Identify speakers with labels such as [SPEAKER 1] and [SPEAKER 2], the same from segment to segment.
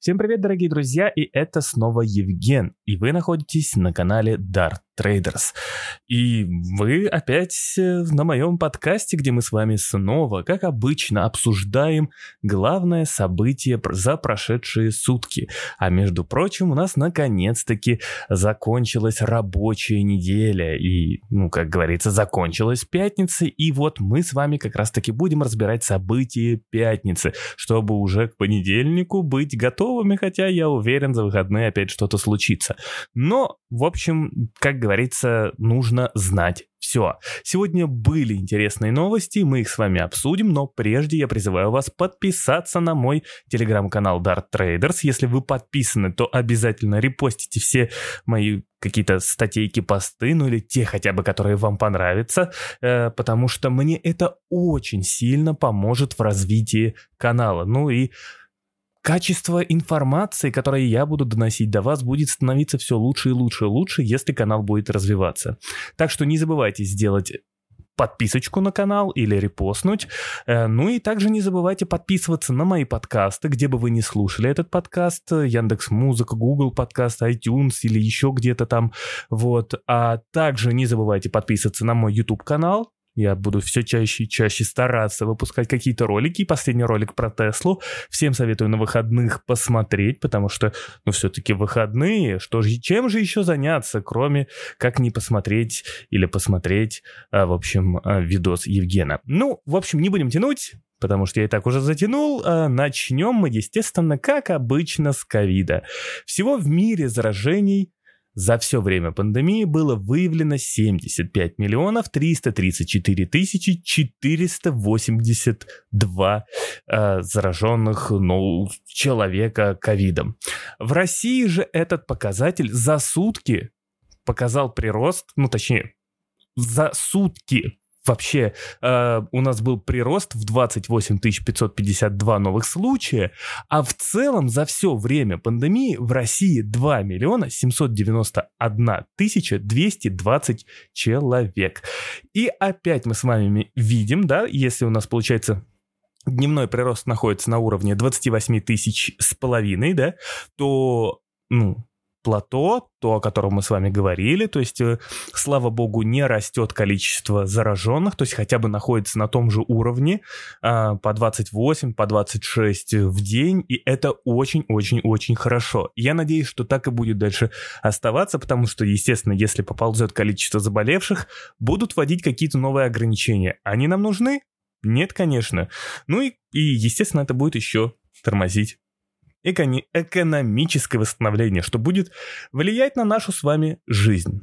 [SPEAKER 1] Всем привет, дорогие друзья, и это снова Евген, и вы находитесь на канале Dart Traders. И вы опять э, на моем подкасте, где мы с вами снова, как обычно, обсуждаем главное событие за прошедшие сутки. А между прочим, у нас наконец-таки закончилась рабочая неделя, и, ну, как говорится, закончилась пятница, и вот мы с вами как раз-таки будем разбирать события пятницы, чтобы уже к понедельнику быть готовыми, хотя я уверен, за выходные опять что-то случится. Но, в общем, как говорится, говорится, нужно знать все. Сегодня были интересные новости, мы их с вами обсудим, но прежде я призываю вас подписаться на мой телеграм-канал Dart Traders. Если вы подписаны, то обязательно репостите все мои какие-то статейки, посты, ну или те хотя бы, которые вам понравятся, э, потому что мне это очень сильно поможет в развитии канала. Ну и качество информации, которую я буду доносить до вас, будет становиться все лучше и лучше и лучше, если канал будет развиваться. Так что не забывайте сделать подписочку на канал или репостнуть. Э, ну и также не забывайте подписываться на мои подкасты, где бы вы не слушали этот подкаст, Яндекс Музыка, Google подкаст, iTunes или еще где-то там. Вот. А также не забывайте подписываться на мой YouTube канал, я буду все чаще и чаще стараться выпускать какие-то ролики. Последний ролик про Теслу. Всем советую на выходных посмотреть, потому что, ну, все-таки выходные. Что же, чем же еще заняться, кроме как не посмотреть или посмотреть, а, в общем, а, видос Евгена. Ну, в общем, не будем тянуть потому что я и так уже затянул. А начнем мы, естественно, как обычно, с ковида. Всего в мире заражений за все время пандемии было выявлено 75 миллионов 334 тысячи 482 э, зараженных ну, человека ковидом. В России же этот показатель за сутки показал прирост, ну точнее, за сутки вообще э, у нас был прирост в 28 552 новых случая, а в целом за все время пандемии в России 2 миллиона 791 тысяча 220 человек. И опять мы с вами видим, да, если у нас получается дневной прирост находится на уровне 28 тысяч с половиной, да, то ну, плато, то, о котором мы с вами говорили, то есть, э, слава богу, не растет количество зараженных, то есть хотя бы находится на том же уровне а, по 28, по 26 в день, и это очень-очень-очень хорошо. Я надеюсь, что так и будет дальше оставаться, потому что, естественно, если поползет количество заболевших, будут вводить какие-то новые ограничения. Они нам нужны? Нет, конечно. Ну и, и естественно, это будет еще тормозить экономическое восстановление, что будет влиять на нашу с вами жизнь.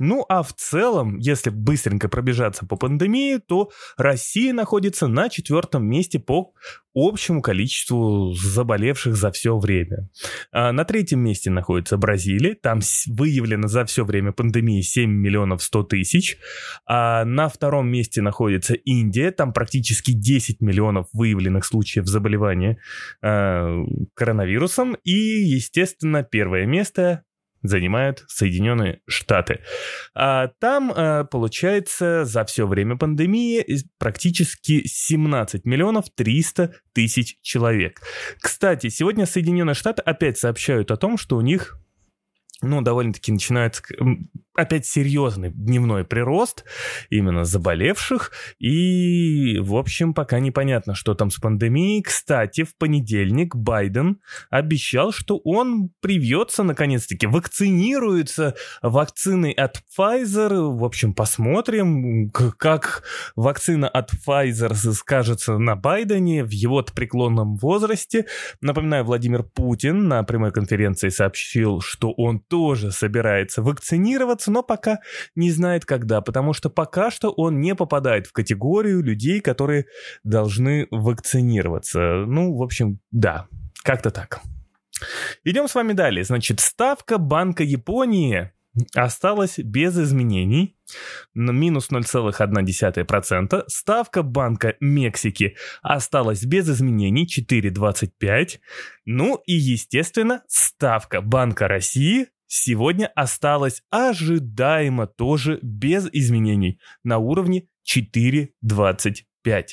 [SPEAKER 1] Ну а в целом, если быстренько пробежаться по пандемии, то Россия находится на четвертом месте по общему количеству заболевших за все время. А на третьем месте находится Бразилия, там выявлено за все время пандемии 7 миллионов 100 тысяч. А на втором месте находится Индия, там практически 10 миллионов выявленных случаев заболевания э, коронавирусом. И, естественно, первое место занимают Соединенные Штаты. А там, а, получается, за все время пандемии практически 17 миллионов 300 тысяч человек. Кстати, сегодня Соединенные Штаты опять сообщают о том, что у них ну, довольно-таки начинается опять серьезный дневной прирост именно заболевших. И, в общем, пока непонятно, что там с пандемией. Кстати, в понедельник Байден обещал, что он привьется, наконец-таки, вакцинируется вакциной от Pfizer. В общем, посмотрим, как вакцина от Pfizer скажется на Байдене в его преклонном возрасте. Напоминаю, Владимир Путин на прямой конференции сообщил, что он тоже собирается вакцинироваться, но пока не знает когда, потому что пока что он не попадает в категорию людей, которые должны вакцинироваться. Ну, в общем, да, как-то так. Идем с вами далее. Значит, ставка Банка Японии осталась без изменений, минус 0,1%. Ставка Банка Мексики осталась без изменений 4,25%. Ну и, естественно, ставка Банка России сегодня осталось ожидаемо тоже без изменений на уровне 4.25.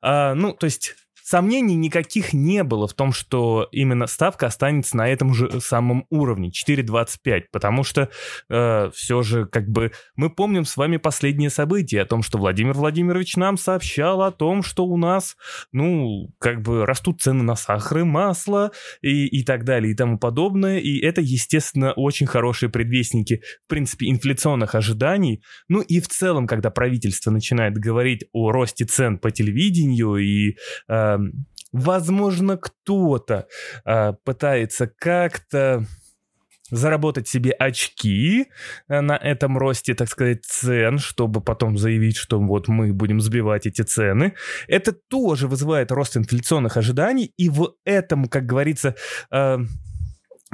[SPEAKER 1] А, ну, то есть сомнений никаких не было в том, что именно ставка останется на этом же самом уровне, 4,25, потому что э, все же как бы мы помним с вами последние события о том, что Владимир Владимирович нам сообщал о том, что у нас, ну, как бы растут цены на сахар и масло и, и так далее и тому подобное, и это, естественно, очень хорошие предвестники, в принципе, инфляционных ожиданий, ну и в целом, когда правительство начинает говорить о росте цен по телевидению и э, возможно кто-то э, пытается как-то заработать себе очки э, на этом росте, так сказать, цен, чтобы потом заявить, что вот мы будем сбивать эти цены. Это тоже вызывает рост инфляционных ожиданий, и в этом, как говорится, э,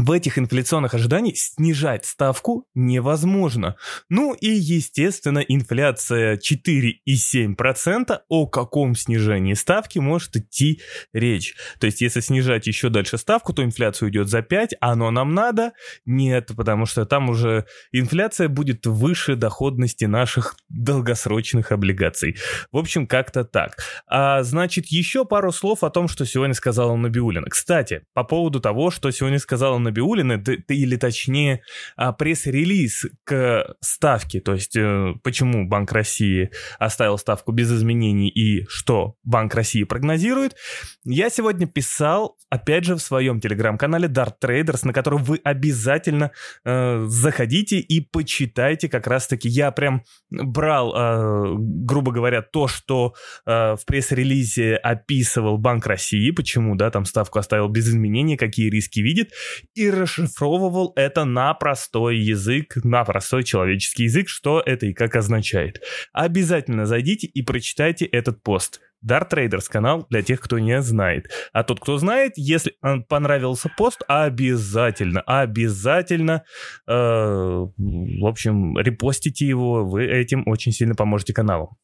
[SPEAKER 1] в этих инфляционных ожиданиях снижать ставку невозможно. Ну и, естественно, инфляция 4,7%, о каком снижении ставки может идти речь. То есть, если снижать еще дальше ставку, то инфляция уйдет за 5, а оно нам надо? Нет, потому что там уже инфляция будет выше доходности наших долгосрочных облигаций. В общем, как-то так. А, значит, еще пару слов о том, что сегодня сказала Набиулина. Кстати, по поводу того, что сегодня сказала Набиулина, Набиуллина, или точнее а, пресс-релиз к ставке, то есть э, почему Банк России оставил ставку без изменений и что Банк России прогнозирует, я сегодня писал, опять же, в своем телеграм-канале Dart Traders, на который вы обязательно э, заходите и почитайте как раз-таки. Я прям брал, э, грубо говоря, то, что э, в пресс-релизе описывал Банк России, почему, да, там ставку оставил без изменений, какие риски видит, и расшифровывал это на простой язык, на простой человеческий язык, что это и как означает. Обязательно зайдите и прочитайте этот пост. Dart Traders канал для тех, кто не знает. А тот, кто знает, если понравился пост, обязательно, обязательно, э, в общем, репостите его, вы этим очень сильно поможете каналу.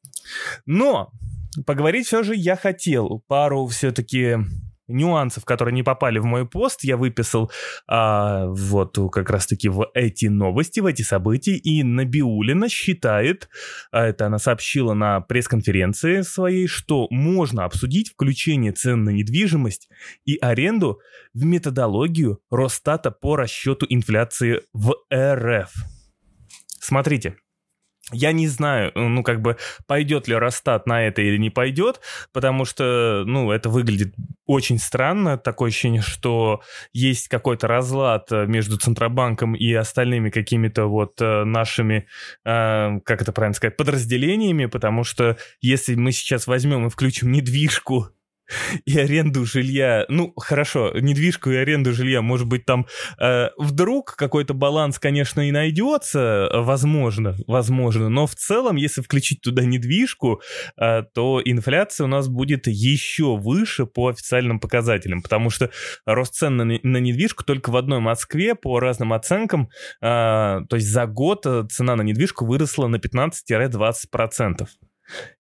[SPEAKER 1] Но поговорить все же я хотел пару все-таки нюансов, которые не попали в мой пост, я выписал а, вот как раз-таки в эти новости, в эти события, и Набиулина считает, а это она сообщила на пресс-конференции своей, что можно обсудить включение цен на недвижимость и аренду в методологию Росстата по расчету инфляции в РФ. Смотрите, я не знаю, ну, как бы, пойдет ли Росстат на это или не пойдет, потому что, ну, это выглядит очень странно. Такое ощущение, что есть какой-то разлад э, между Центробанком и остальными какими-то вот э, нашими, э, как это правильно сказать, подразделениями, потому что если мы сейчас возьмем и включим недвижку и аренду жилья, ну, хорошо, недвижку и аренду жилья, может быть, там э, вдруг какой-то баланс, конечно, и найдется, возможно, возможно, но в целом, если включить туда недвижку, э, то инфляция у нас будет еще выше по официальным показателям, потому что рост цен на, на недвижку только в одной Москве по разным оценкам, э, то есть за год цена на недвижку выросла на 15-20%.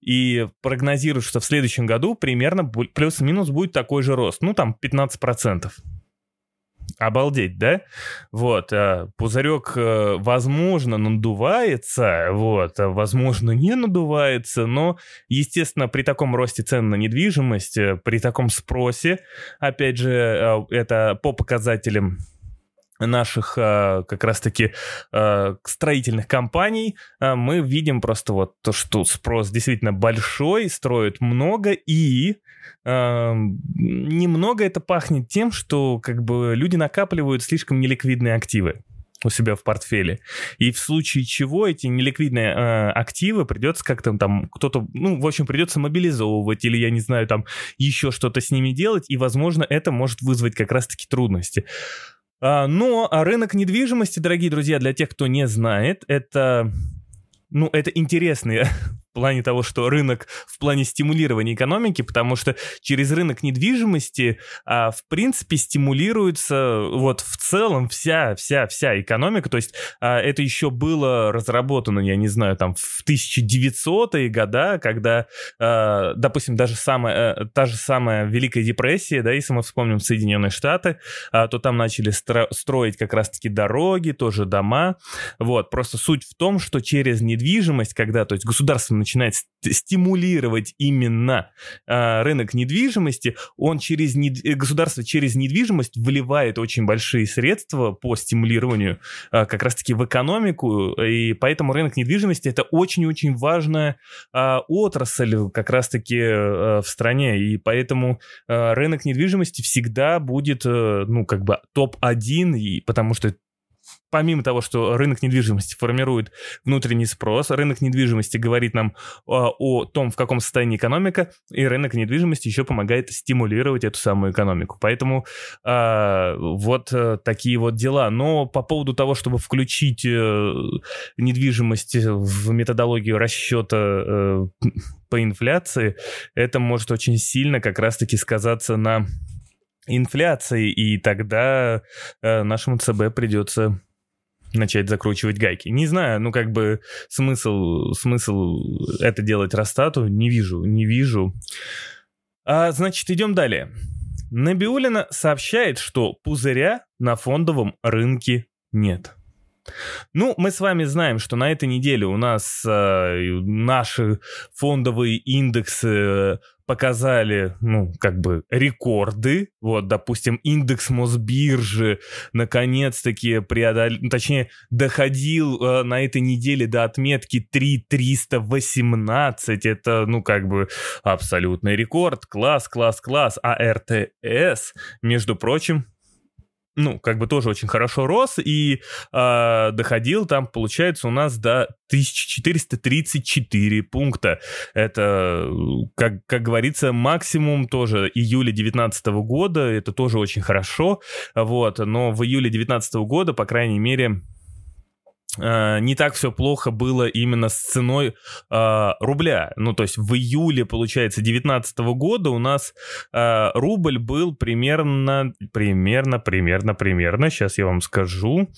[SPEAKER 1] И прогнозируют, что в следующем году примерно плюс-минус будет такой же рост. Ну, там 15%. Обалдеть, да? Вот, а, пузырек, э, возможно, надувается, вот, а, возможно, не надувается, но, естественно, при таком росте цен на недвижимость, э, при таком спросе, опять же, э, это по показателям наших а, как раз-таки а, строительных компаний, а, мы видим просто вот то, что спрос действительно большой, строят много, и немного это пахнет тем, что как бы люди накапливают слишком неликвидные активы у себя в портфеле. И в случае чего эти неликвидные э, активы придется как-то там кто-то, ну, в общем, придется мобилизовывать или, я не знаю, там еще что-то с ними делать, и, возможно, это может вызвать как раз-таки трудности. А, но рынок недвижимости, дорогие друзья, для тех, кто не знает, это ну, это интересный плане того, что рынок в плане стимулирования экономики, потому что через рынок недвижимости, а, в принципе, стимулируется вот в целом вся, вся, вся экономика. То есть а, это еще было разработано, я не знаю, там в 1900-е года, когда, а, допустим, даже самая, а, та же самая Великая депрессия, да, если мы вспомним Соединенные Штаты, а, то там начали стро- строить как раз-таки дороги, тоже дома. Вот, просто суть в том, что через недвижимость, когда, то есть государство начинает стимулировать именно э, рынок недвижимости, он через нед... Э, государство через недвижимость вливает очень большие средства по стимулированию э, как раз-таки в экономику, и поэтому рынок недвижимости это очень-очень важная э, отрасль как раз-таки э, в стране, и поэтому э, рынок недвижимости всегда будет, э, ну, как бы топ-1, и потому что помимо того, что рынок недвижимости формирует внутренний спрос, рынок недвижимости говорит нам о, а, о том, в каком состоянии экономика, и рынок недвижимости еще помогает стимулировать эту самую экономику. Поэтому э, вот э, такие вот дела. Но по поводу того, чтобы включить э, недвижимость в методологию расчета э, по инфляции, это может очень сильно как раз-таки сказаться на инфляции, и тогда э, нашему ЦБ придется начать закручивать гайки. Не знаю, ну как бы смысл, смысл это делать Ростату не вижу, не вижу. А, значит, идем далее. Набиулина сообщает, что пузыря на фондовом рынке нет. Ну, мы с вами знаем, что на этой неделе у нас э, наши фондовые индексы показали, ну, как бы рекорды. Вот, допустим, индекс Мосбиржи наконец-таки преодолел, ну, точнее, доходил э, на этой неделе до отметки 3318. Это, ну, как бы абсолютный рекорд. Класс, класс, класс. А РТС, между прочим, ну, как бы тоже очень хорошо рос и э, доходил там, получается, у нас до 1434 пункта. Это, как, как говорится, максимум тоже июля 2019 года, это тоже очень хорошо, вот, но в июле 2019 года, по крайней мере, не так все плохо было именно с ценой uh, рубля. Ну, то есть в июле, получается, 2019 года у нас uh, рубль был примерно, примерно, примерно, примерно, сейчас я вам скажу,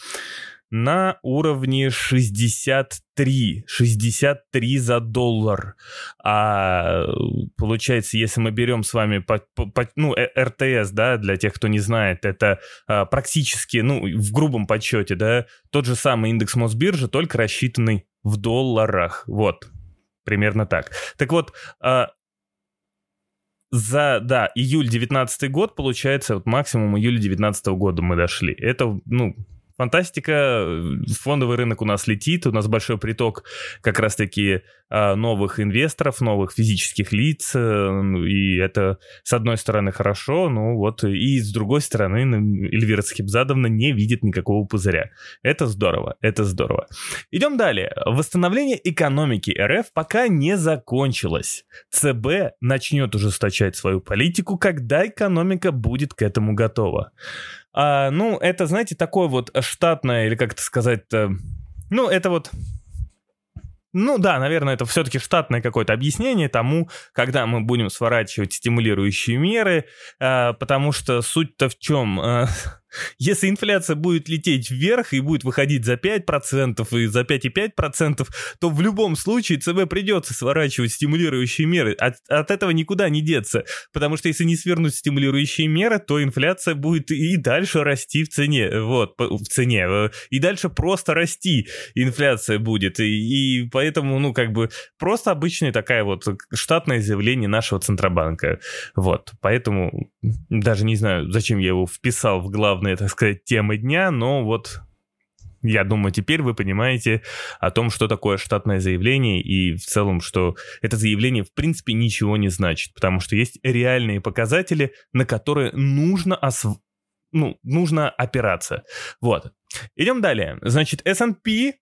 [SPEAKER 1] на уровне 63, 63 за доллар. А получается, если мы берем с вами, по, по, ну, э, РТС, да, для тех, кто не знает, это а, практически, ну, в грубом подсчете, да, тот же самый индекс Мосбиржи, только рассчитанный в долларах. Вот, примерно так. Так вот, а, за, да, июль 19 год, получается, вот максимум июля 19 года мы дошли. Это, ну, Фантастика, фондовый рынок у нас летит, у нас большой приток как раз-таки а, новых инвесторов, новых физических лиц, э, и это, с одной стороны, хорошо, ну вот, и с другой стороны, Эльвира Схибзадовна не видит никакого пузыря. Это здорово, это здорово. Идем далее. Восстановление экономики РФ пока не закончилось. ЦБ начнет ужесточать свою политику, когда экономика будет к этому готова. А, ну, это, знаете, такое вот штатное, или как это сказать-то... Ну, это вот ну да, наверное, это все-таки штатное какое-то объяснение тому, когда мы будем сворачивать стимулирующие меры, э, потому что суть-то в чем? Э, если инфляция будет лететь вверх и будет выходить за 5% и за 5,5%, то в любом случае ЦБ придется сворачивать стимулирующие меры. От, от этого никуда не деться. Потому что если не свернуть стимулирующие меры, то инфляция будет и дальше расти в цене. Вот, в цене. Э, и дальше просто расти инфляция будет. И, и поэтому, ну, как бы, просто обычная такая вот штатное заявление нашего Центробанка. Вот. Поэтому даже не знаю, зачем я его вписал в главное главные, так сказать, темы дня, но вот я думаю, теперь вы понимаете о том, что такое штатное заявление и в целом, что это заявление в принципе ничего не значит, потому что есть реальные показатели, на которые нужно осв... ну, нужно опираться. Вот. Идем далее. Значит, S&P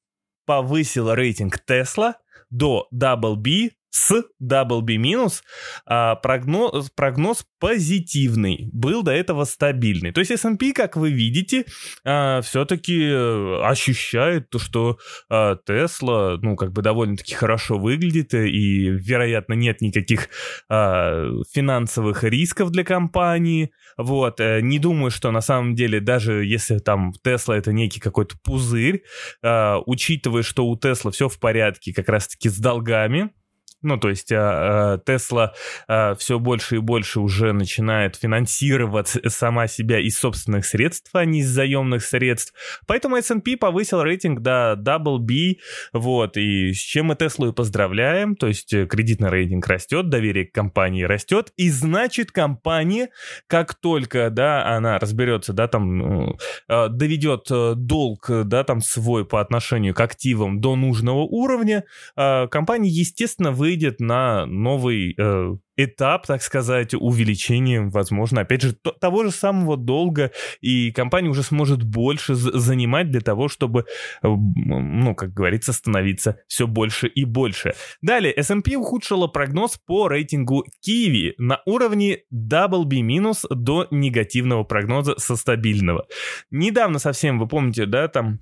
[SPEAKER 1] повысил рейтинг Tesla до Double B с double B минус, а прогноз, прогноз позитивный, был до этого стабильный. То есть S&P, как вы видите, а, все-таки э, ощущает то, что а, Tesla, ну, как бы довольно-таки хорошо выглядит, и, вероятно, нет никаких а, финансовых рисков для компании. Вот, э, не думаю, что на самом деле, даже если там Tesla это некий какой-то пузырь, учитывая, что у Tesla все в порядке как раз-таки с долгами, Ну, то есть Тесла все больше и больше уже начинает финансировать сама себя из собственных средств, а не из заемных средств. Поэтому S&P повысил рейтинг до Double B, вот, и с чем мы Теслу и поздравляем, то есть э, кредитный рейтинг растет, доверие к компании растет, и значит компания, как только, да, она разберется, да, там, э, доведет э, долг, да, там свой по отношению к активам до нужного уровня, компания, естественно, выйдет на новый этап, так сказать, увеличения, возможно, опять же, того же самого долга, и компания уже сможет больше занимать для того, чтобы, э, ну, как говорится, становиться все больше и больше. Далее, S&P ухудшила прогноз по рейтингу Kiwi на уровне double B- до негативного прогноза со стабильного. Недавно совсем, вы помните, да, там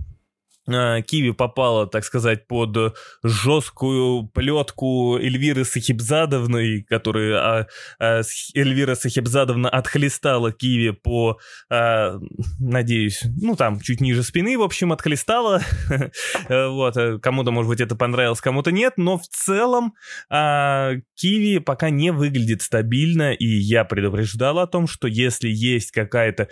[SPEAKER 1] Киви попала, так сказать, под жесткую плетку Эльвиры Сахибзадовны, которая а, Эльвира Сахибзадовна отхлестала Киви по, а, надеюсь, ну там чуть ниже спины, в общем, отхлестала. вот, э, кому-то, может быть, это понравилось, кому-то нет, но в целом а, Киви пока не выглядит стабильно, и я предупреждал о том, что если есть какая-то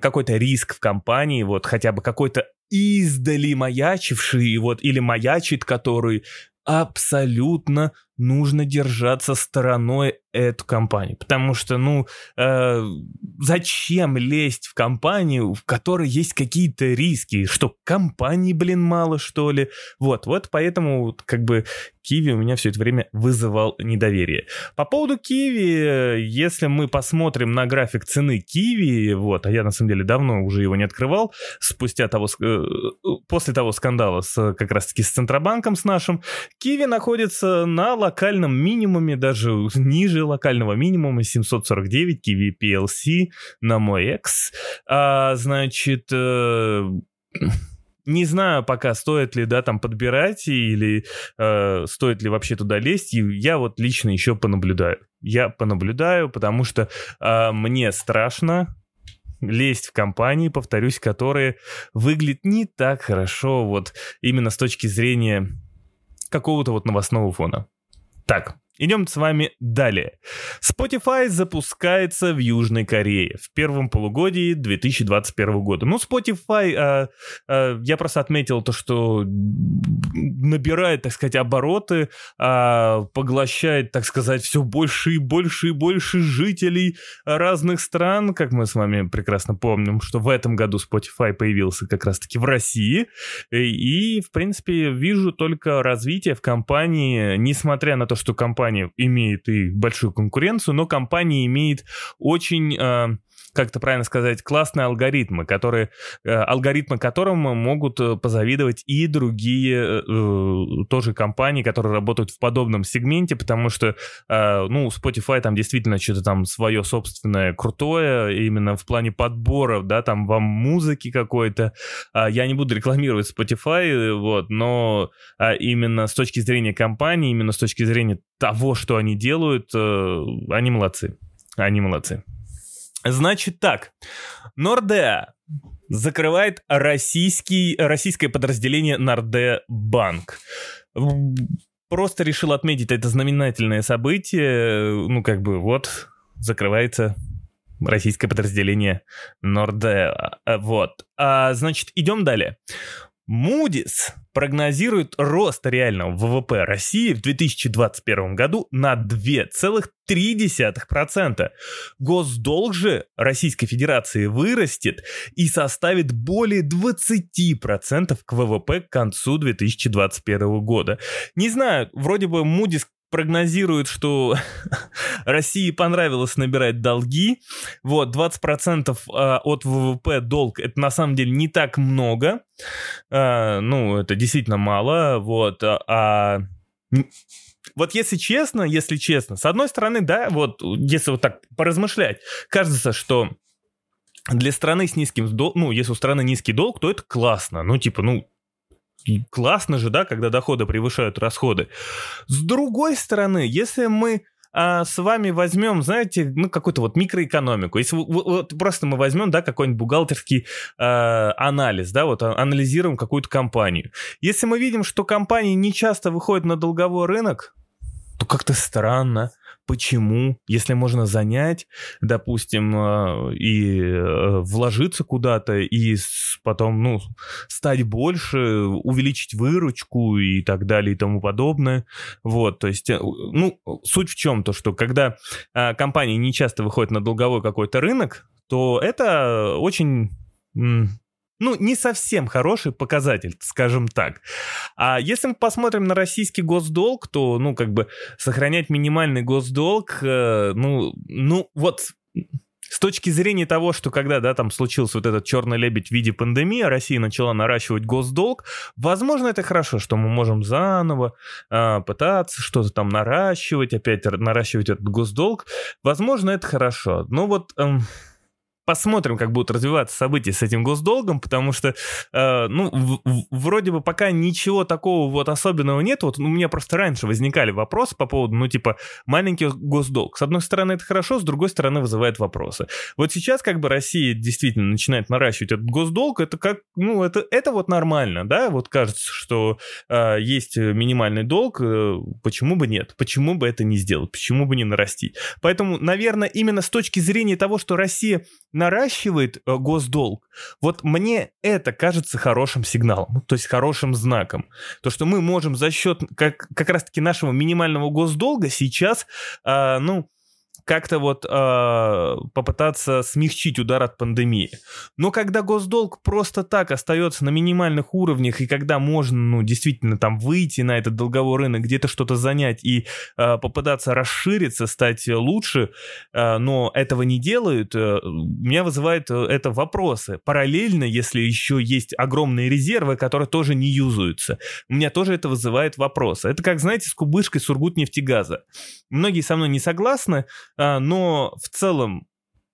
[SPEAKER 1] какой-то риск в компании, вот хотя бы какой-то издали маячивший, вот, или маячит, который абсолютно нужно держаться стороной эту компанию. Потому что, ну, э, зачем лезть в компанию, в которой есть какие-то риски? Что, компании, блин, мало, что ли? Вот, вот поэтому, как бы, Киви у меня все это время вызывал недоверие. По поводу Киви, если мы посмотрим на график цены Киви, вот, а я на самом деле давно уже его не открывал, спустя того, э, после того скандала с, как раз-таки с Центробанком с нашим, Киви находится на локальном минимуме, даже ниже локального минимума, 749 Kiwi PLC на мой X. А, значит, э, не знаю пока, стоит ли, да, там подбирать или э, стоит ли вообще туда лезть. И я вот лично еще понаблюдаю. Я понаблюдаю, потому что э, мне страшно лезть в компании, повторюсь, которые выглядят не так хорошо вот именно с точки зрения какого-то вот новостного фона. Так, Идем с вами далее. Spotify запускается в Южной Корее в первом полугодии 2021 года. Ну, Spotify, а, а, я просто отметил то, что набирает, так сказать, обороты, а, поглощает, так сказать, все больше и больше и больше жителей разных стран, как мы с вами прекрасно помним, что в этом году Spotify появился как раз-таки в России. И, в принципе, вижу только развитие в компании, несмотря на то, что компания компания имеет и большую конкуренцию, но компания имеет очень э, как это правильно сказать, классные алгоритмы, которые, э, алгоритмы которым могут э, позавидовать и другие э, тоже компании, которые работают в подобном сегменте, потому что, ну, Spotify там действительно что-то там свое собственное крутое, именно в плане подборов, да, там вам музыки какой-то. Э, я не буду рекламировать Spotify, вот, но э, именно с точки зрения компании, именно с точки зрения того, что они делают, они молодцы. Они молодцы. Значит так, Нордеа закрывает российский, российское подразделение Нордеа Банк. Просто решил отметить это знаменательное событие. Ну, как бы, вот, закрывается российское подразделение Нордеа. Вот. А, значит, идем далее. Moody's прогнозирует рост реального ВВП России в 2021 году на 2,3%. Госдолг же Российской Федерации вырастет и составит более 20% к ВВП к концу 2021 года. Не знаю, вроде бы Moody's прогнозирует, что России понравилось набирать долги. Вот, 20% а, от ВВП долг, это на самом деле не так много. А, ну, это действительно мало. Вот, а, а вот если честно, если честно, с одной стороны, да, вот если вот так поразмышлять, кажется, что для страны с низким долгом, ну, если у страны низкий долг, то это классно. Ну, типа, ну, классно же, да, когда доходы превышают расходы. С другой стороны, если мы а, с вами возьмем, знаете, ну, какую-то вот микроэкономику. Если вот, просто мы возьмем, да, какой-нибудь бухгалтерский э, анализ, да, вот а, анализируем какую-то компанию. Если мы видим, что компании не часто выходят на долговой рынок, то как-то странно. Почему? Если можно занять, допустим, э, и э, вложиться куда-то, и потом, ну, стать больше, увеличить выручку и так далее и тому подобное. Вот, то есть, э, ну, суть в чем? То, что когда компания не часто выходит на долговой какой-то рынок, то это очень ну, не совсем хороший показатель, скажем так. А если мы посмотрим на российский госдолг, то, ну, как бы сохранять минимальный госдолг, э, ну, ну, вот с точки зрения того, что когда, да, там случился вот этот черный лебедь в виде пандемии, а Россия начала наращивать госдолг, возможно, это хорошо, что мы можем заново э, пытаться что-то там наращивать, опять наращивать этот госдолг. Возможно, это хорошо. Но вот... Э, посмотрим, как будут развиваться события с этим госдолгом, потому что, э, ну, в, в, вроде бы пока ничего такого вот особенного нет. Вот у меня просто раньше возникали вопросы по поводу, ну, типа, маленький госдолг. С одной стороны, это хорошо, с другой стороны, вызывает вопросы. Вот сейчас, как бы, Россия действительно начинает наращивать этот госдолг, это как, ну, это, это вот нормально, да, вот кажется, что э, есть минимальный долг, э, почему бы нет, почему бы это не сделать, почему бы не нарастить. Поэтому, наверное, именно с точки зрения того, что Россия наращивает э, госдолг, вот мне это кажется хорошим сигналом, то есть хорошим знаком. То, что мы можем за счет как, как раз-таки нашего минимального госдолга сейчас, э, ну, как-то вот э, попытаться смягчить удар от пандемии. Но когда госдолг просто так остается на минимальных уровнях, и когда можно, ну, действительно там выйти на этот долговой рынок, где-то что-то занять и э, попытаться расшириться, стать лучше, э, но этого не делают, э, меня вызывает э, это вопросы. Параллельно, если еще есть огромные резервы, которые тоже не юзаются, у меня тоже это вызывает вопросы. Это как, знаете, с кубышкой Сургутнефтегаза. Многие со мной не согласны, а, но в целом,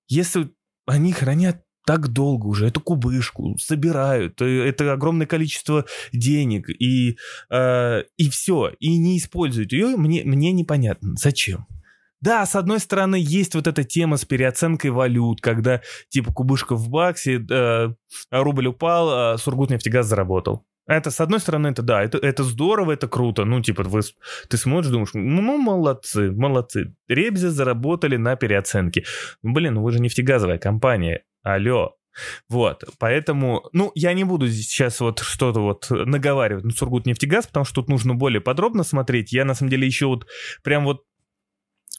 [SPEAKER 1] если они хранят так долго уже эту кубышку, собирают, э, это огромное количество денег, и, э, и все, и не используют ее, мне, мне непонятно, зачем. Да, с одной стороны, есть вот эта тема с переоценкой валют, когда типа кубышка в баксе, э, рубль упал, а Сургутнефтегаз заработал. Это, с одной стороны, это да, это, это здорово, это круто. Ну, типа, вы, ты смотришь, думаешь, ну, молодцы, молодцы. Ребзи заработали на переоценке. Блин, ну вы же нефтегазовая компания. Алло, вот, поэтому, ну, я не буду сейчас вот что-то вот наговаривать на Сургутнефтегаз, потому что тут нужно более подробно смотреть. Я, на самом деле, еще вот прям вот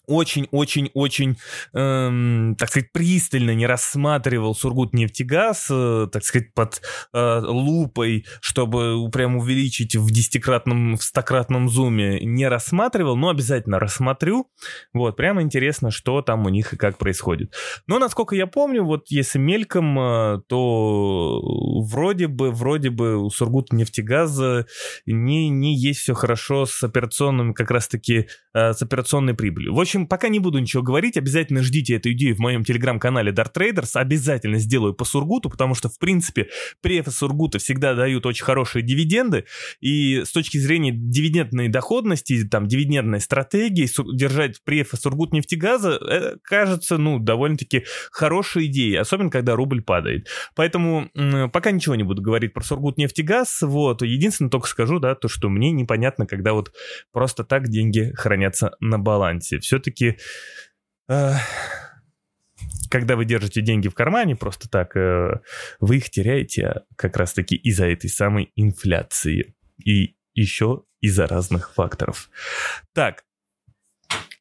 [SPEAKER 1] очень-очень-очень, эм, так сказать, пристально не рассматривал Сургутнефтегаз, э, так сказать, под э, лупой, чтобы прям увеличить в десятикратном, в стократном зуме, не рассматривал, но обязательно рассмотрю. Вот, прямо интересно, что там у них и как происходит. Но, насколько я помню, вот если мельком, э, то вроде бы, вроде бы у Сургутнефтегаза не, не есть все хорошо с операционным, как раз-таки, э, с операционной прибылью. В общем, общем, пока не буду ничего говорить, обязательно ждите эту идею в моем телеграм-канале Dart Traders, обязательно сделаю по Сургуту, потому что, в принципе, префы Сургута всегда дают очень хорошие дивиденды, и с точки зрения дивидендной доходности, там, дивидендной стратегии, держать префы Сургут нефтегаза, э, кажется, ну, довольно-таки хорошей идеей, особенно когда рубль падает. Поэтому пока ничего не буду говорить про Сургут нефтегаз, вот, единственное только скажу, да, то, что мне непонятно, когда вот просто так деньги хранятся на балансе. Все все-таки... Э, когда вы держите деньги в кармане просто так, э, вы их теряете как раз-таки из-за этой самой инфляции. И еще из-за разных факторов. Так,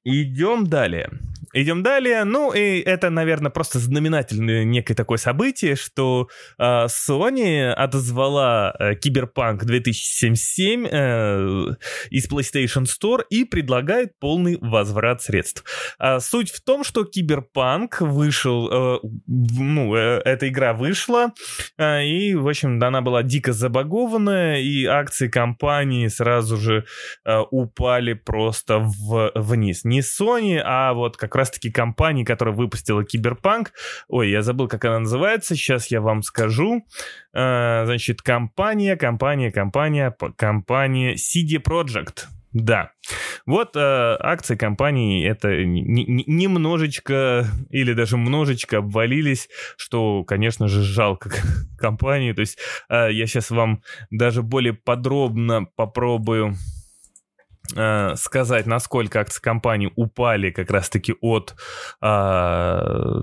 [SPEAKER 1] идем далее. Идем далее. Ну, и это, наверное, просто знаменательное некое такое событие, что э, Sony отозвала э, Киберпанк 2077 э, из PlayStation Store и предлагает полный возврат средств. А суть в том, что Киберпанк вышел, э, ну, э, эта игра вышла, э, и, в общем, она была дико забагованная, и акции компании сразу же э, упали просто в, вниз. Не Sony, а вот как раз раз-таки компании, которая выпустила Киберпанк. Ой, я забыл, как она называется, сейчас я вам скажу. А, значит, компания, компания, компания, компания CD Project. Да. Вот э, акции компании это немножечко или даже множечко обвалились, что, конечно же, жалко компании. То есть э, я сейчас вам даже более подробно попробую э, сказать, насколько акции компании упали как раз-таки от э,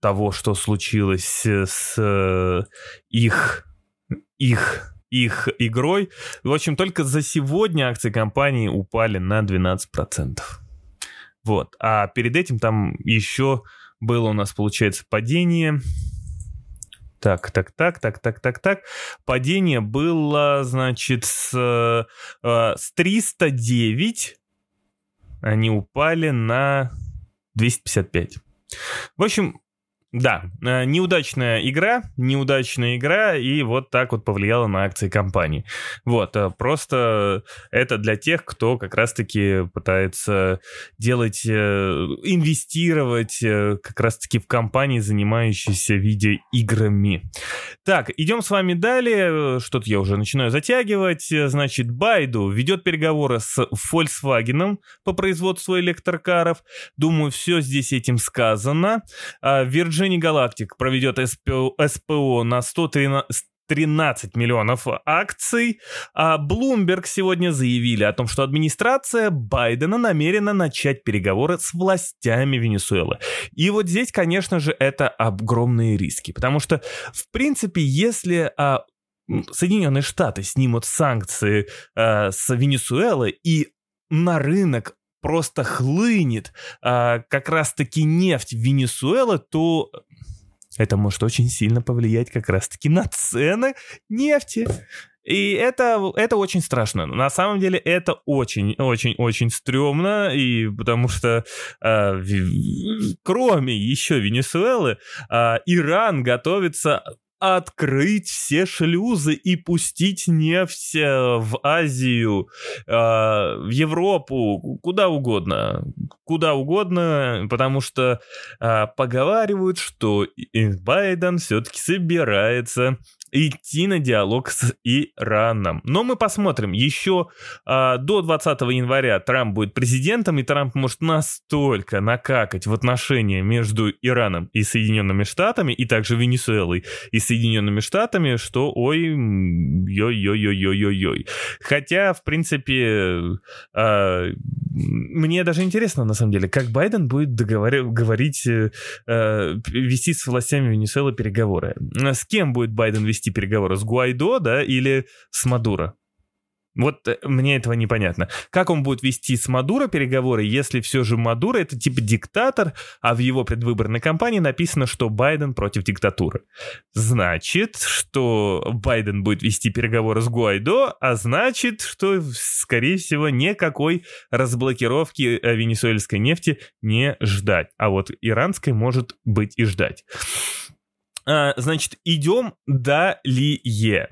[SPEAKER 1] того, что случилось с э, их, их их игрой. В общем, только за сегодня акции компании упали на 12%. Вот. А перед этим там еще было у нас, получается, падение. Так, так, так, так, так, так, так. Падение было, значит, с, э, с 309 они упали на 255. В общем, да, э, неудачная игра, неудачная игра, и вот так вот повлияла на акции компании. Вот, э, просто это для тех, кто как раз-таки пытается делать, э, инвестировать как раз-таки в компании, занимающиеся видеоиграми. Так, идем с вами далее, что-то я уже начинаю затягивать. Значит, Байду ведет переговоры с Volkswagen по производству электрокаров. Думаю, все здесь этим сказано. Virgin Virgin Galactic проведет СПО, на 113 миллионов акций, а Bloomberg сегодня заявили о том, что администрация Байдена намерена начать переговоры с властями Венесуэлы. И вот здесь, конечно же, это огромные риски, потому что, в принципе, если а, Соединенные Штаты снимут санкции а, с Венесуэлы и на рынок просто хлынет а, как раз-таки нефть Венесуэлы, то это может очень сильно повлиять как раз-таки на цены нефти. И это, это очень страшно. На самом деле это очень-очень-очень стрёмно, и потому что э, кроме еще Венесуэлы, э, Иран готовится открыть все шлюзы и пустить нефть э, в Азию, э, в Европу, куда угодно. Куда угодно, потому что э, поговаривают, что Байден все-таки собирается идти на диалог с Ираном. Но мы посмотрим. Еще а, до 20 января Трамп будет президентом, и Трамп может настолько накакать в отношения между Ираном и Соединенными Штатами, и также Венесуэлой и Соединенными Штатами, что ой, ой-ой-ой-ой-ой-ой. Хотя, в принципе, а, мне даже интересно, на самом деле, как Байден будет договор... говорить, э, вести с властями Венесуэлы переговоры. С кем будет Байден вести вести переговоры с Гуайдо, да, или с Мадуро? Вот э, мне этого непонятно. Как он будет вести с Мадуро переговоры, если все же Мадуро это типа диктатор, а в его предвыборной кампании написано, что Байден против диктатуры. Значит, что Байден будет вести переговоры с Гуайдо, а значит, что, скорее всего, никакой разблокировки э, венесуэльской нефти не ждать. А вот иранской может быть и ждать. А, значит, идем далее.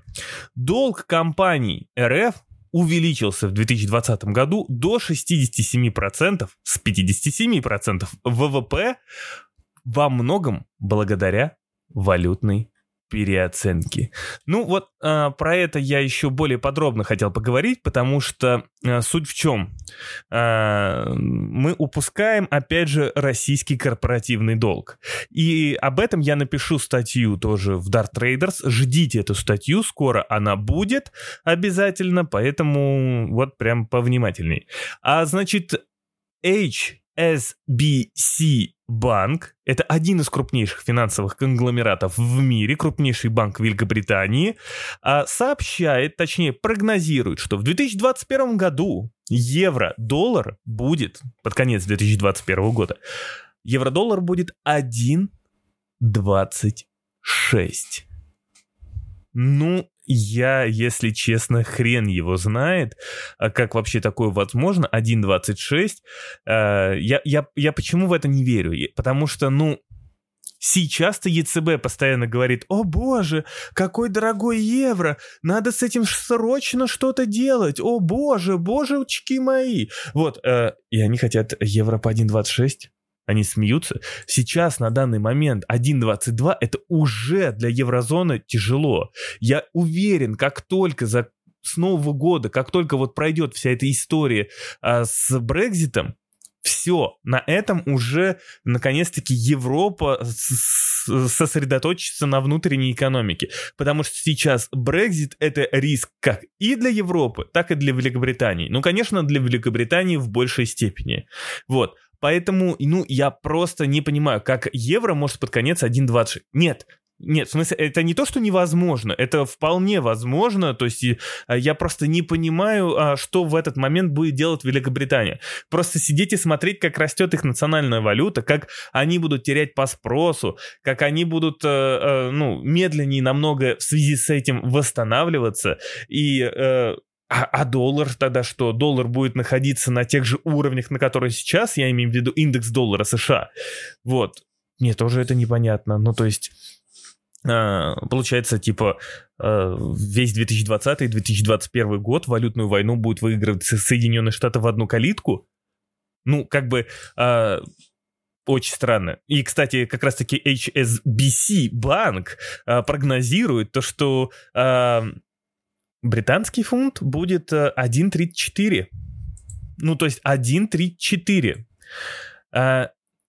[SPEAKER 1] Долг компаний РФ увеличился в 2020 году до 67%, с 57% ВВП во многом благодаря валютной переоценки. Ну вот э, про это я еще более подробно хотел поговорить, потому что э, суть в чем? Э, мы упускаем, опять же, российский корпоративный долг. И об этом я напишу статью тоже в Dart Traders. Ждите эту статью, скоро она будет обязательно, поэтому вот прям повнимательней. А значит, H SBC банк, это один из крупнейших финансовых конгломератов в мире, крупнейший банк Великобритании, а, сообщает, точнее прогнозирует, что в 2021 году евро-доллар будет, под конец 2021 года, евро-доллар будет 1,26. Ну, я, если честно, хрен его знает, а как вообще такое возможно, 1.26. Э, я, я, я почему в это не верю? Потому что, ну, Сейчас-то ЕЦБ постоянно говорит, о боже, какой дорогой евро, надо с этим срочно что-то делать, о боже, божечки мои. Вот, э, и они хотят евро по 1.26, они смеются. Сейчас, на данный момент, 1.22 это уже для еврозоны тяжело. Я уверен, как только за с Нового года, как только вот пройдет вся эта история а, с Брекзитом, все, на этом уже наконец-таки Европа сосредоточится на внутренней экономике, потому что сейчас Brexit это риск как и для Европы, так и для Великобритании. Ну, конечно, для Великобритании в большей степени. Вот. Поэтому, ну, я просто не понимаю, как евро может под конец 1.20. Нет, нет, в смысле, это не то, что невозможно, это вполне возможно, то есть а, я просто не понимаю, а, что в этот момент будет делать Великобритания. Просто сидеть и смотреть, как растет их национальная валюта, как они будут терять по спросу, как они будут, э, э, ну, медленнее намного в связи с этим восстанавливаться, и э, а, а доллар тогда что? Доллар будет находиться на тех же уровнях, на которые сейчас, я имею в виду индекс доллара США. Вот. Мне тоже это непонятно. Ну, то есть а, получается, типа, а, весь 2020 и 2021 год валютную войну будет выигрывать Соединенные Штаты в одну калитку. Ну, как бы а, очень странно. И, кстати, как раз-таки HSBC банк прогнозирует то, что британский фунт будет 1.34. Ну, то есть 1.34.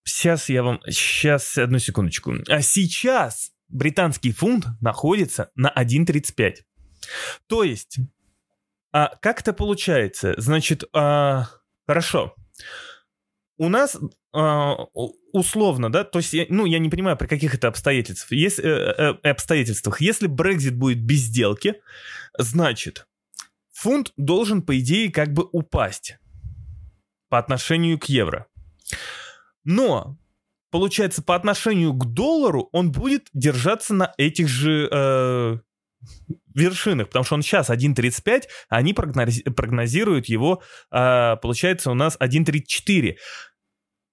[SPEAKER 1] Сейчас я вам... Сейчас, одну секундочку. А сейчас британский фунт находится на 1.35. То есть, а, как это получается? Значит, а, хорошо. У нас а, условно, да, то есть, ну, я не понимаю, при каких это обстоятельствах. Если, э, э, обстоятельствах. Если Brexit будет без сделки, значит, фунт должен, по идее, как бы упасть по отношению к евро. Но получается, по отношению к доллару он будет держаться на этих же э, вершинах, потому что он сейчас 1.35, а они прогнозируют его, э, получается, у нас 1.34.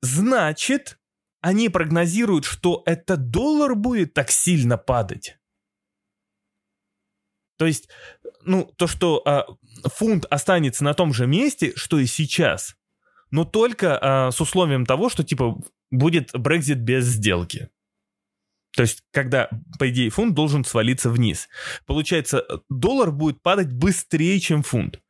[SPEAKER 1] Значит, они прогнозируют, что этот доллар будет так сильно падать. То есть, ну, то, что э, фунт останется на том же месте, что и сейчас, но только э, с условием того, что, типа, будет Брекзит без сделки. То есть, когда, по идее, фунт должен свалиться вниз. Получается, доллар будет падать быстрее, чем фунт.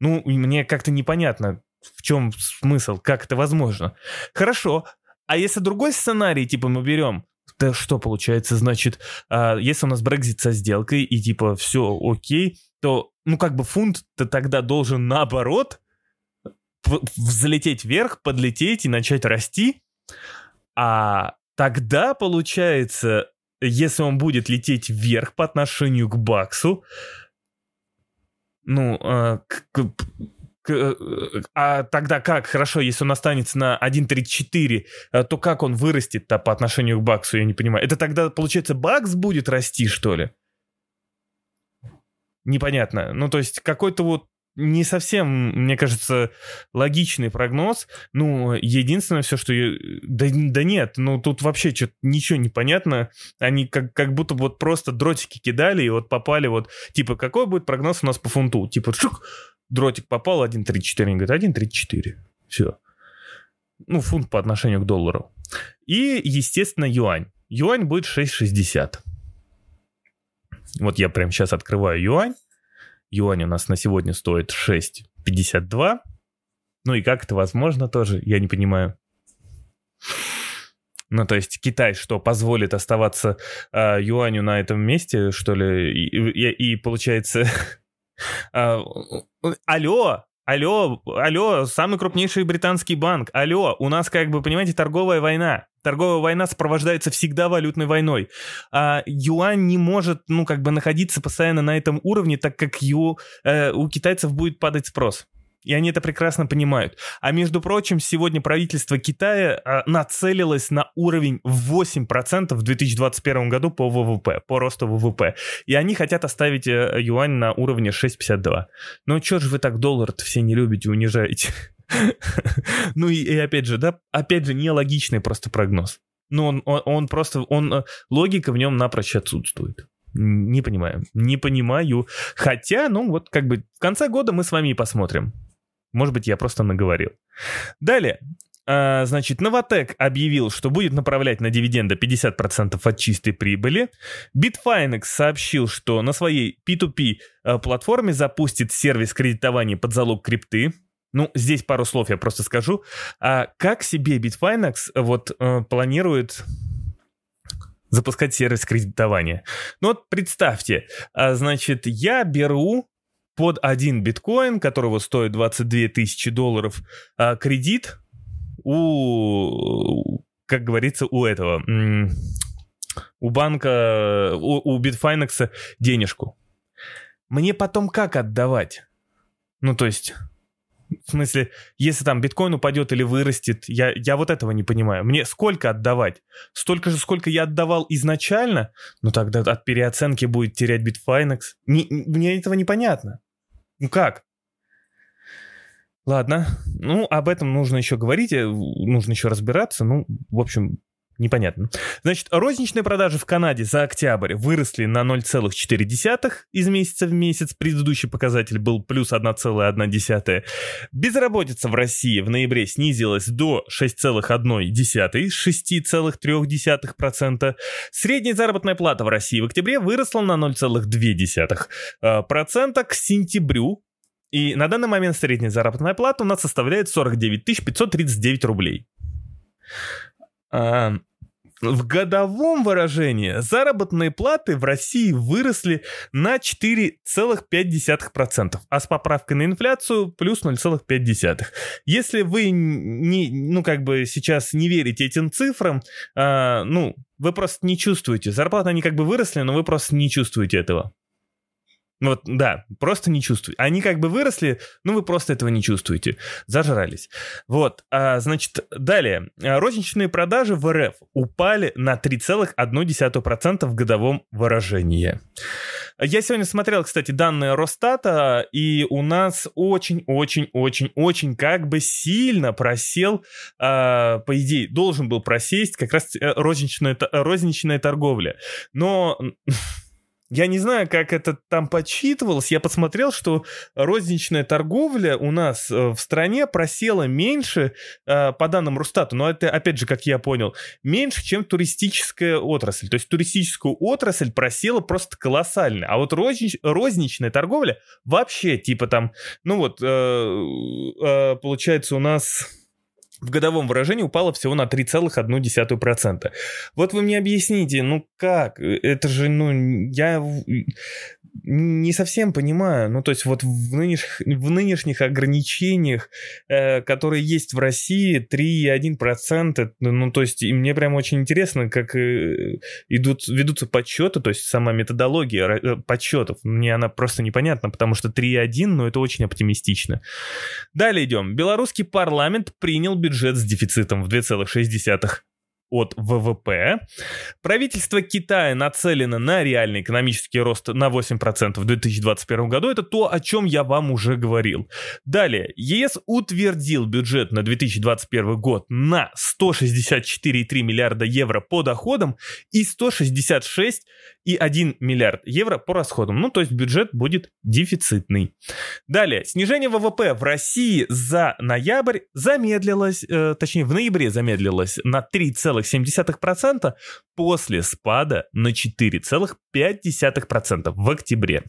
[SPEAKER 1] Ну, мне как-то непонятно, в чем смысл, как это возможно. Хорошо, а если другой сценарий, типа, мы берем, то что получается, значит, а, если у нас Брекзит со сделкой и типа все окей, то, ну, как бы фунт-то тогда должен наоборот взлететь вверх, подлететь и начать расти, а тогда, получается, если он будет лететь вверх по отношению к Баксу, ну, а, к, к, э, а тогда как? Хорошо, если он останется на 1.34, э, то как он вырастет-то по отношению к Баксу, я не понимаю. Это тогда, получается, Бакс будет расти, что ли? Непонятно. Ну, то есть какой-то вот не совсем, мне кажется, логичный прогноз. Ну, единственное все, что... Да, да нет, ну тут вообще что-то ничего не понятно. Они как, как будто вот просто дротики кидали и вот попали вот... Типа, какой будет прогноз у нас по фунту? Типа, шук, дротик попал 1.34. Они говорят, 1.34. Все. Ну, фунт по отношению к доллару. И, естественно, юань. Юань будет 6.60. Вот я прямо сейчас открываю юань юань у нас на сегодня стоит 6,52. Ну и как это возможно тоже, я не понимаю. Ну, то есть Китай что, позволит оставаться э, юаню на этом месте, что ли? И, и, и получается... э, алло, алло, алло, самый крупнейший британский банк, алло, у нас как бы, понимаете, торговая война. Торговая война сопровождается всегда валютной войной. А юань не может, ну, как бы находиться постоянно на этом уровне, так как ю, э, у китайцев будет падать спрос. И они это прекрасно понимают. А между прочим, сегодня правительство Китая э, нацелилось на уровень 8% в 2021 году по ВВП, по росту ВВП. И они хотят оставить э, юань на уровне 6,52. Ну, чё же вы так доллар-то все не любите, унижаете? Ну и, и опять же, да, опять же, нелогичный просто прогноз. Ну, он, он, он просто, он, э, логика в нем напрочь отсутствует. Не понимаю. Не понимаю. Хотя, ну вот как бы в конце года мы с вами посмотрим. Может быть, я просто наговорил. Далее. А, значит, Новотек объявил, что будет направлять на дивиденды 50% от чистой прибыли. Bitfinex сообщил, что на своей P2P э, платформе запустит сервис кредитования под залог крипты. Ну, здесь пару слов я просто скажу. А как себе Bitfinex вот э, планирует запускать сервис кредитования? Ну вот представьте, а, значит, я беру под один биткоин, которого стоит 22 тысячи долларов, а, кредит у, как говорится, у этого, у банка, у, у Bitfinex денежку. Мне потом как отдавать? Ну, то есть, в смысле, если там биткоин упадет или вырастет, я, я вот этого не понимаю. Мне сколько отдавать? Столько же, сколько я отдавал изначально? Ну тогда от переоценки будет терять Bitfinex. Не, мне этого непонятно. Ну как? Ладно, ну об этом нужно еще говорить, э, нужно еще разбираться. Ну, в общем, Непонятно. Значит, розничные продажи в Канаде за октябрь выросли на 0,4 из месяца в месяц. Предыдущий показатель был плюс 1,1. Безработица в России в ноябре снизилась до 6,1 6,3%. Средняя заработная плата в России в октябре выросла на 0,2% к сентябрю. И на данный момент средняя заработная плата у нас составляет 49 539 рублей. В годовом выражении заработные платы в России выросли на 4,5%, а с поправкой на инфляцию плюс 0,5%. Если вы не, ну, как бы сейчас не верите этим цифрам, а, ну, вы просто не чувствуете. Зарплаты, они как бы выросли, но вы просто не чувствуете этого. Ну вот, да, просто не чувствуете. Они как бы выросли, но вы просто этого не чувствуете. Зажрались. Вот, а, значит, далее. Розничные продажи в РФ упали на 3,1% в годовом выражении. Я сегодня смотрел, кстати, данные Росстата, и у нас очень-очень-очень-очень как бы сильно просел, а, по идее, должен был просесть как раз э, розничная, розничная торговля. Но я не знаю, как это там подсчитывалось. Я посмотрел, что розничная торговля у нас э, в стране просела меньше, э, по данным Рустата, но это, опять же, как я понял, меньше, чем туристическая отрасль. То есть туристическую отрасль просела просто колоссально. А вот рознич, розничная торговля вообще, типа там, ну вот, э, получается у нас в годовом выражении упало всего на 3,1%. Вот вы мне объясните, ну как? Это же, ну, я не совсем понимаю. Ну, то есть вот в нынешних, в нынешних ограничениях, э, которые есть в России, 3,1%, ну, то есть и мне прям очень интересно, как э, идут, ведутся подсчеты, то есть сама методология э, подсчетов. Мне она просто непонятна, потому что 3,1, ну, это очень оптимистично. Далее идем. Белорусский парламент принял бюджет с дефицитом в 2,6 от ВВП. Правительство Китая нацелено на реальный экономический рост на 8% в 2021 году. Это то, о чем я вам уже говорил. Далее, ЕС утвердил бюджет на 2021 год на 164,3 миллиарда евро по доходам и 166 и 1 миллиард евро по расходам. Ну, то есть бюджет будет дефицитный. Далее, снижение ВВП в России за ноябрь замедлилось, э, точнее в ноябре замедлилось на 3,7% после спада на 4,5% в октябре.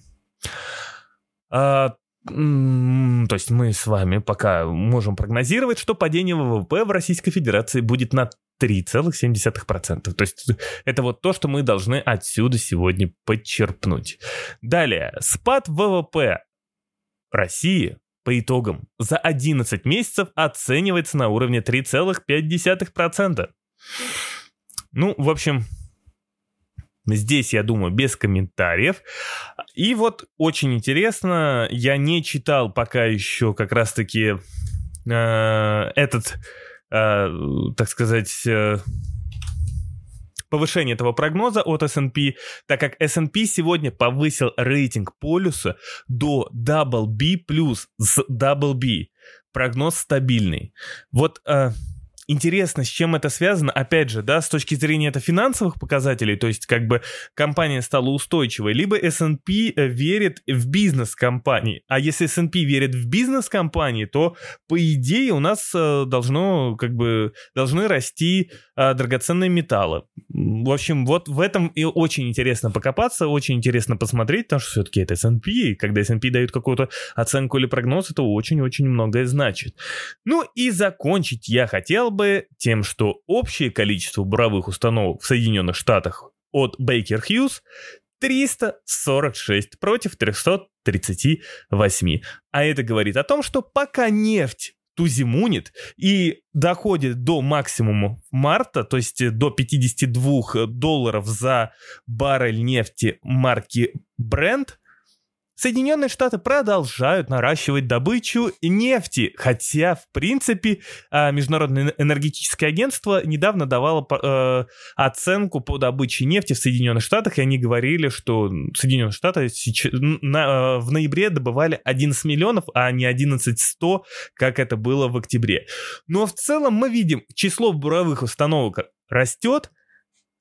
[SPEAKER 1] А, то есть мы с вами пока можем прогнозировать, что падение ВВП в Российской Федерации будет на 3,7%. То есть это вот то, что мы должны отсюда сегодня подчерпнуть. Далее, спад ВВП России по итогам за 11 месяцев оценивается на уровне 3,5%. Ну, в общем, Здесь, я думаю, без комментариев. И вот очень интересно, я не читал пока еще как раз-таки э, этот Э, так сказать, э, повышение этого прогноза от S&P, так как S&P сегодня повысил рейтинг полюса до double B+, с double B. Прогноз стабильный. Вот э, Интересно, с чем это связано, опять же, да, с точки зрения это финансовых показателей, то есть как бы компания стала устойчивой, либо S&P э, верит в бизнес компании, а если S&P верит в бизнес компании, то по идее у нас э, должно как бы должны расти э, драгоценные металлы. В общем, вот в этом и очень интересно покопаться, очень интересно посмотреть, потому что все-таки это S&P, и когда S&P дают какую-то оценку или прогноз, это очень-очень многое значит. Ну и закончить я хотел бы тем, что общее количество буровых установок в Соединенных Штатах от Baker Hughes 346 против 338. А это говорит о том, что пока нефть тузимунит и доходит до максимума марта, то есть до 52 долларов за баррель нефти марки Brent, Соединенные Штаты продолжают наращивать добычу нефти, хотя, в принципе, а, Международное энергетическое агентство недавно давало э, оценку по добыче нефти в Соединенных Штатах, и они говорили, что Соединенные Штаты э, в ноябре добывали 11 миллионов, а не 11 100, как это было в октябре. Но в целом мы видим, число буровых установок растет,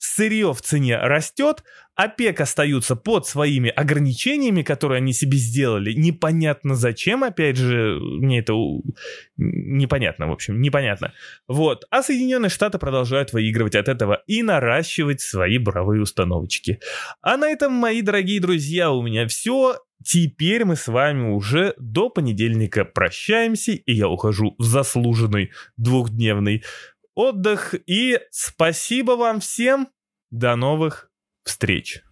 [SPEAKER 1] сырье в цене растет, ОПЕК остаются под своими ограничениями, которые они себе сделали. Непонятно зачем, опять же, мне это непонятно, в общем, непонятно. Вот. А Соединенные Штаты продолжают выигрывать от этого и наращивать свои буровые установочки. А на этом, мои дорогие друзья, у меня все. Теперь мы с вами уже до понедельника прощаемся, и я ухожу в заслуженный двухдневный отдых. И спасибо вам всем. До новых встреч.